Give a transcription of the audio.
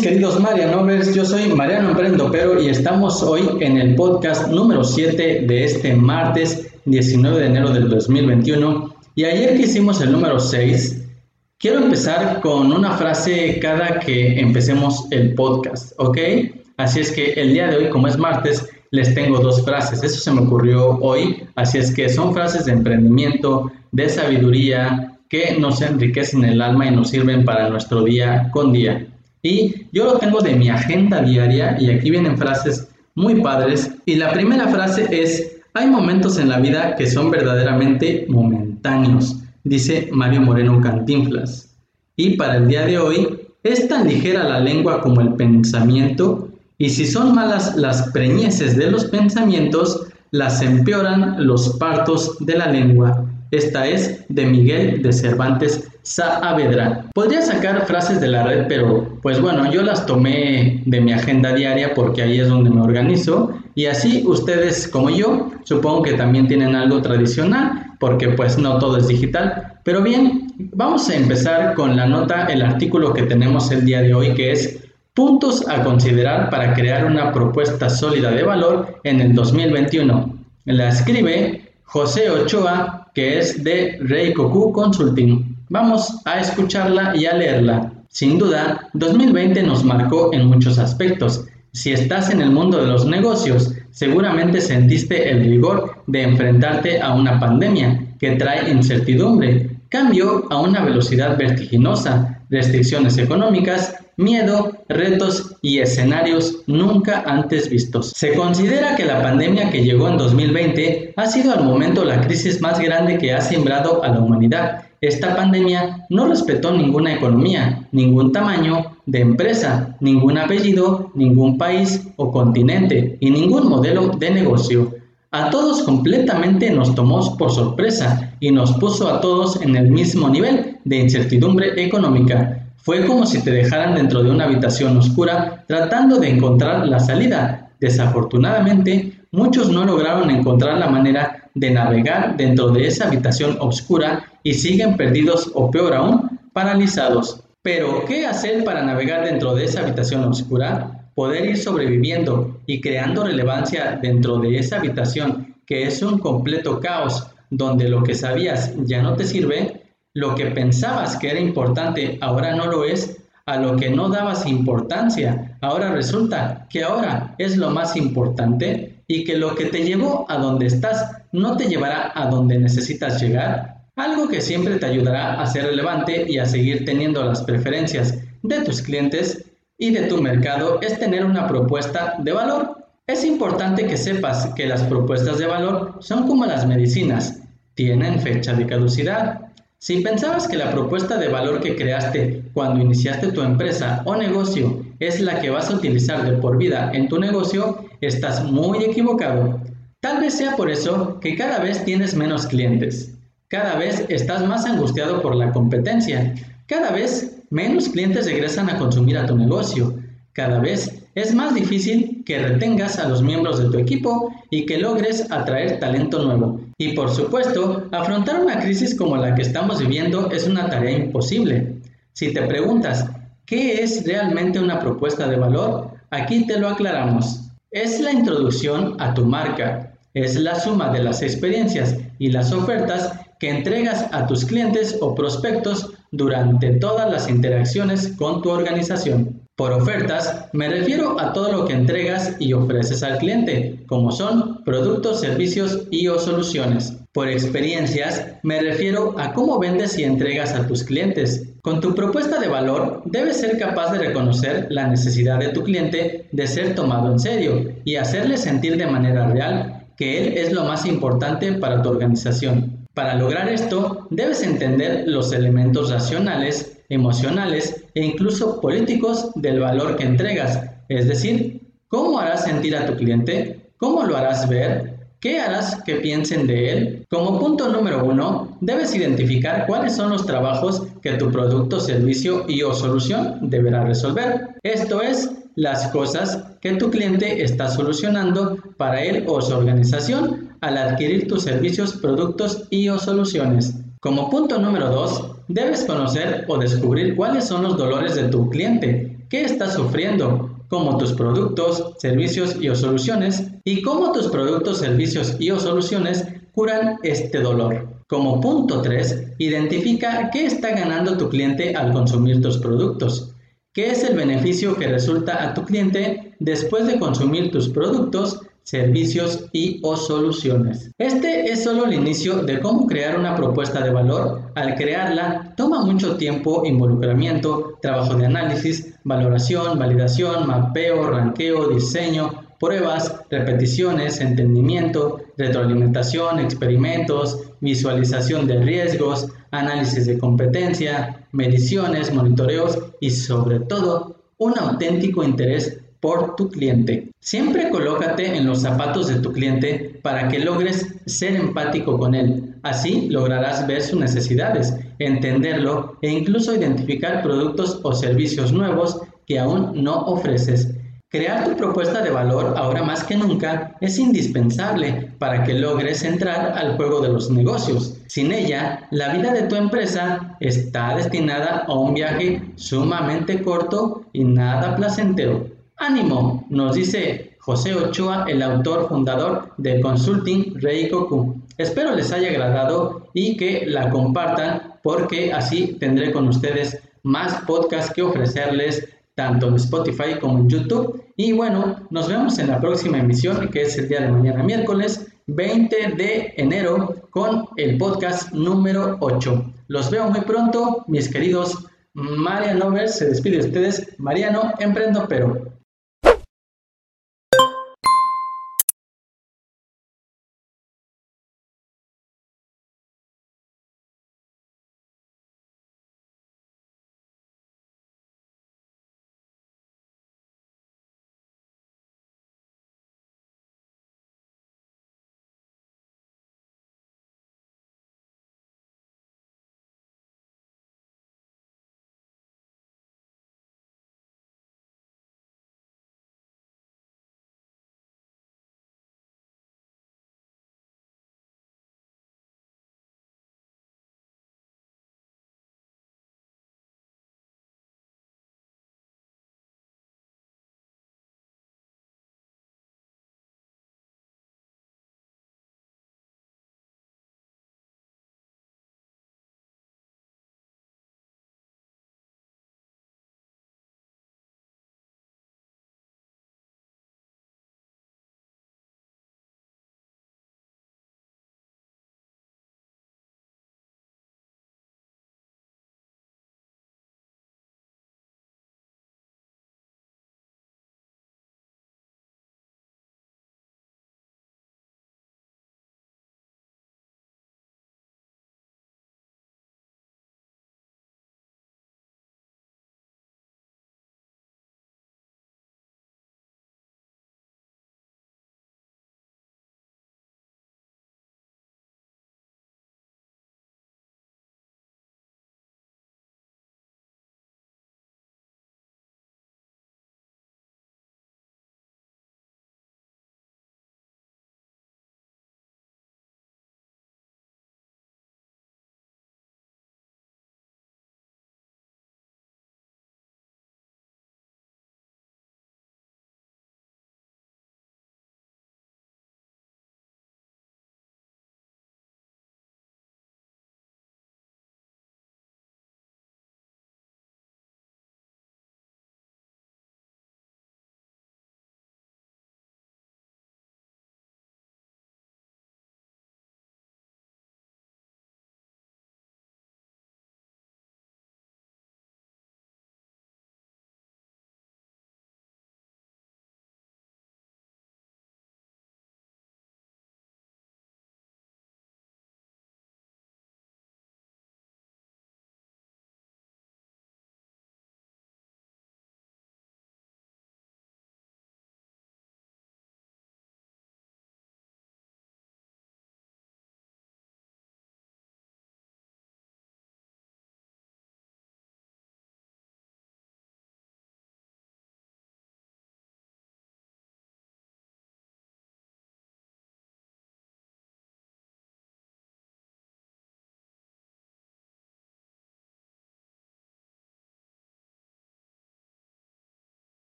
queridos Marianovers? Yo soy Mariano Emprendo Pero y estamos hoy en el podcast número 7 de este martes 19 de enero del 2021. Y ayer que hicimos el número 6, quiero empezar con una frase cada que empecemos el podcast, ¿ok? Así es que el día de hoy, como es martes, les tengo dos frases. Eso se me ocurrió hoy. Así es que son frases de emprendimiento, de sabiduría, que nos enriquecen el alma y nos sirven para nuestro día con día. Y yo lo tengo de mi agenda diaria y aquí vienen frases muy padres. Y la primera frase es, hay momentos en la vida que son verdaderamente momentáneos, dice Mario Moreno Cantinflas. Y para el día de hoy, es tan ligera la lengua como el pensamiento, y si son malas las preñeces de los pensamientos, las empeoran los partos de la lengua. Esta es de Miguel de Cervantes Saavedra. Podría sacar frases de la red, pero pues bueno, yo las tomé de mi agenda diaria porque ahí es donde me organizo y así ustedes como yo supongo que también tienen algo tradicional porque pues no todo es digital. Pero bien, vamos a empezar con la nota, el artículo que tenemos el día de hoy que es Puntos a considerar para crear una propuesta sólida de valor en el 2021. La escribe José Ochoa, que es de Reikoku Consulting. Vamos a escucharla y a leerla. Sin duda, 2020 nos marcó en muchos aspectos. Si estás en el mundo de los negocios, seguramente sentiste el rigor de enfrentarte a una pandemia que trae incertidumbre, cambio a una velocidad vertiginosa, restricciones económicas miedo, retos y escenarios nunca antes vistos. Se considera que la pandemia que llegó en 2020 ha sido al momento la crisis más grande que ha sembrado a la humanidad. Esta pandemia no respetó ninguna economía, ningún tamaño de empresa, ningún apellido, ningún país o continente y ningún modelo de negocio. A todos completamente nos tomó por sorpresa y nos puso a todos en el mismo nivel de incertidumbre económica. Fue como si te dejaran dentro de una habitación oscura tratando de encontrar la salida. Desafortunadamente, muchos no lograron encontrar la manera de navegar dentro de esa habitación oscura y siguen perdidos o peor aún, paralizados. Pero, ¿qué hacer para navegar dentro de esa habitación oscura? Poder ir sobreviviendo y creando relevancia dentro de esa habitación, que es un completo caos, donde lo que sabías ya no te sirve, lo que pensabas que era importante ahora no lo es, a lo que no dabas importancia, ahora resulta que ahora es lo más importante y que lo que te llevó a donde estás no te llevará a donde necesitas llegar. Algo que siempre te ayudará a ser relevante y a seguir teniendo las preferencias de tus clientes y de tu mercado es tener una propuesta de valor. Es importante que sepas que las propuestas de valor son como las medicinas, tienen fecha de caducidad. Si pensabas que la propuesta de valor que creaste cuando iniciaste tu empresa o negocio es la que vas a utilizar de por vida en tu negocio, estás muy equivocado. Tal vez sea por eso que cada vez tienes menos clientes. Cada vez estás más angustiado por la competencia. Cada vez menos clientes regresan a consumir a tu negocio. Cada vez es más difícil que retengas a los miembros de tu equipo y que logres atraer talento nuevo. Y por supuesto, afrontar una crisis como la que estamos viviendo es una tarea imposible. Si te preguntas, ¿qué es realmente una propuesta de valor? Aquí te lo aclaramos. Es la introducción a tu marca. Es la suma de las experiencias y las ofertas que entregas a tus clientes o prospectos durante todas las interacciones con tu organización. Por ofertas me refiero a todo lo que entregas y ofreces al cliente, como son productos, servicios y o soluciones. Por experiencias me refiero a cómo vendes y entregas a tus clientes. Con tu propuesta de valor debes ser capaz de reconocer la necesidad de tu cliente de ser tomado en serio y hacerle sentir de manera real que él es lo más importante para tu organización. Para lograr esto, debes entender los elementos racionales emocionales e incluso políticos del valor que entregas. Es decir, ¿cómo harás sentir a tu cliente? ¿Cómo lo harás ver? ¿Qué harás que piensen de él? Como punto número uno, debes identificar cuáles son los trabajos que tu producto, servicio y o solución deberá resolver. Esto es, las cosas que tu cliente está solucionando para él o su organización al adquirir tus servicios, productos y o soluciones. Como punto número 2, debes conocer o descubrir cuáles son los dolores de tu cliente. ¿Qué estás sufriendo, como tus productos, servicios y o soluciones y cómo tus productos, servicios y o soluciones curan este dolor. Como punto 3, identifica qué está ganando tu cliente al consumir tus productos. ¿Qué es el beneficio que resulta a tu cliente después de consumir tus productos, servicios y o soluciones? Este es solo el inicio de cómo crear una propuesta de valor. Al crearla, toma mucho tiempo, involucramiento, trabajo de análisis, valoración, validación, mapeo, ranqueo, diseño, pruebas, repeticiones, entendimiento, retroalimentación, experimentos, visualización de riesgos, análisis de competencia, mediciones, monitoreos y sobre todo un auténtico interés por tu cliente. Siempre colócate en los zapatos de tu cliente para que logres ser empático con él. Así lograrás ver sus necesidades, entenderlo e incluso identificar productos o servicios nuevos que aún no ofreces. Crear tu propuesta de valor ahora más que nunca es indispensable para que logres entrar al juego de los negocios. Sin ella, la vida de tu empresa está destinada a un viaje sumamente corto y nada placentero. Ánimo, nos dice José Ochoa, el autor fundador de Consulting Reikoku. Espero les haya agradado y que la compartan porque así tendré con ustedes más podcasts que ofrecerles tanto en Spotify como en YouTube. Y bueno, nos vemos en la próxima emisión, que es el día de mañana, miércoles 20 de enero, con el podcast número 8. Los veo muy pronto, mis queridos Marianovers. Se despide de ustedes, Mariano Emprendo Pero.